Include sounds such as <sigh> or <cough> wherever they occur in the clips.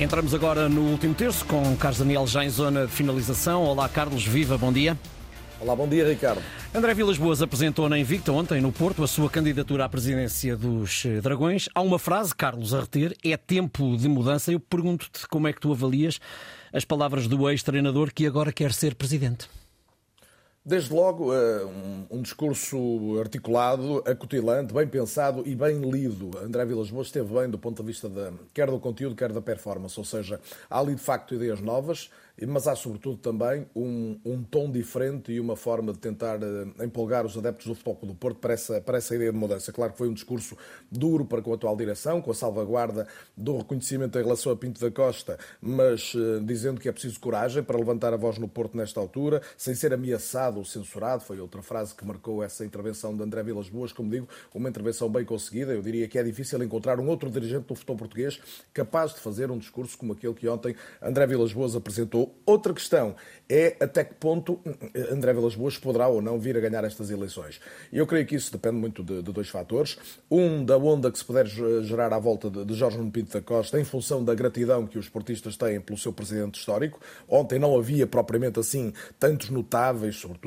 Entramos agora no último terço com Carlos Daniel já em zona de finalização. Olá, Carlos, viva, bom dia. Olá, bom dia, Ricardo. André Vilas Boas apresentou na Invicta ontem, no Porto, a sua candidatura à presidência dos eh, Dragões. Há uma frase, Carlos, a reter: é tempo de mudança. Eu pergunto-te como é que tu avalias as palavras do ex-treinador que agora quer ser presidente. Desde logo, eh, um discurso articulado, acutilante, bem pensado e bem lido. André Vilas Boas esteve bem do ponto de vista de, quer do conteúdo, quer da performance. Ou seja, há ali de facto ideias novas, mas há sobretudo também um, um tom diferente e uma forma de tentar uh, empolgar os adeptos do Futebol do Porto para essa, para essa ideia de mudança. Claro que foi um discurso duro para com a atual direção, com a salvaguarda do reconhecimento em relação a Pinto da Costa, mas uh, dizendo que é preciso coragem para levantar a voz no Porto nesta altura, sem ser ameaçado ou censurado, foi outra frase que marcou essa intervenção de André Vilas Boas, como digo, uma intervenção bem conseguida. Eu diria que é difícil encontrar um outro dirigente do futebol português capaz de fazer um discurso como aquele que ontem André Vilas Boas apresentou Outra questão é até que ponto André Vilas Boas poderá ou não vir a ganhar estas eleições. Eu creio que isso depende muito de, de, dois fatores. Um, da onda que se puder gerar à volta de, de Jorge Nuno Pinto da Costa, em função da gratidão que os portistas têm pelo seu presidente histórico. Ontem não havia propriamente assim tantos notáveis, sobretudo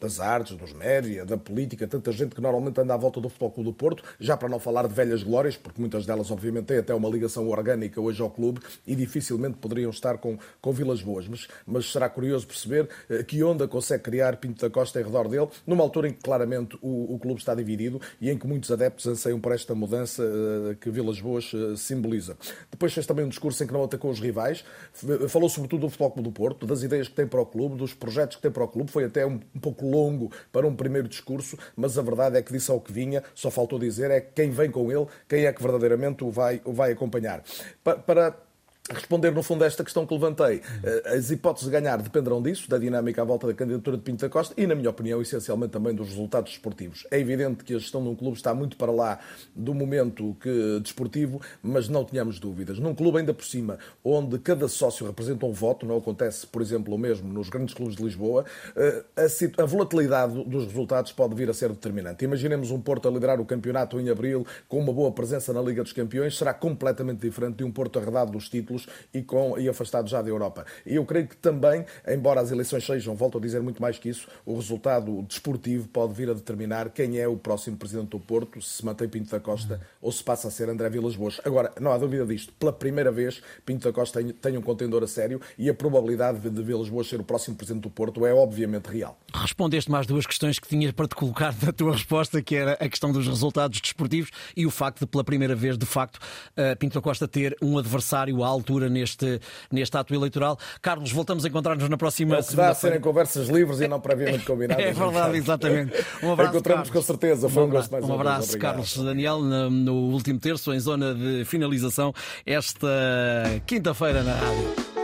das artes, dos média, da política, tanta gente que normalmente anda à volta do Futebol Clube do Porto, já para não falar de velhas glórias, porque muitas delas obviamente têm até uma ligação orgânica hoje ao clube e dificilmente poderiam estar com, com Vilas Boas. Mas, mas será curioso perceber eh, que onda consegue criar Pinto da Costa em redor dele, numa altura em que claramente o, o clube está dividido e em que muitos adeptos anseiam por esta mudança uh, que Vilas Boas uh, simboliza. Depois fez também um discurso em que não atacou os rivais, falou sobretudo do Futebol Clube do Porto, das ideias que tem para o clube, dos projetos que tem para o clube, foi até um, um pouco longo para um primeiro discurso, mas a verdade é que disse ao que vinha, só faltou dizer é quem vem com ele, quem é que verdadeiramente o vai, o vai acompanhar. para, para responder no fundo a esta questão que levantei. Eh, as hipóteses de ganhar dependerão disso, da dinâmica à volta da candidatura de Pinto da Costa e, na minha opinião, essencialmente também dos resultados desportivos. É evidente que a gestão de um clube está muito para lá do momento que desportivo, mas não tenhamos dúvidas. Num clube ainda por cima, onde cada sócio representa um voto, não acontece, por exemplo, o mesmo nos grandes clubes de Lisboa, eh, a, volatilidade dos resultados pode vir a ser determinante. Imaginemos um Porto a liderar o campeonato em abril com uma boa presença na Liga dos Campeões, será completamente diferente de um Porto arredado dos títulos e, com, e afastado já da Europa. E eu creio que também, embora as eleições sejam, volto a dizer muito mais que isso, o resultado desportivo pode vir a determinar quem é o próximo presidente do Porto, se mantém Pinto da Costa ou se passa a ser André Vilas Boas. Agora, não há dúvida disto, pela primeira vez, Pinto da Costa tem, tem um contendor a sério e a probabilidade de Vilas Boas ser o próximo presidente do Porto é obviamente real. Respondeste mais duas questões que tinhas para te colocar na tua resposta, que era a questão dos resultados desportivos e o facto de, pela primeira vez, de facto, Pinto da Costa ter um adversário alto altura neste, neste ato eleitoral. Carlos, voltamos a encontrar-nos na próxima é semana. a serem conversas livres e não previamente <laughs> combinadas. é verdade, exatamente. Um abraço. Encontramos com certeza. Foi um, gosto mais Um abraço, Carlos Daniel, no, no último terço, em zona de finalização, esta quinta-feira na rádio.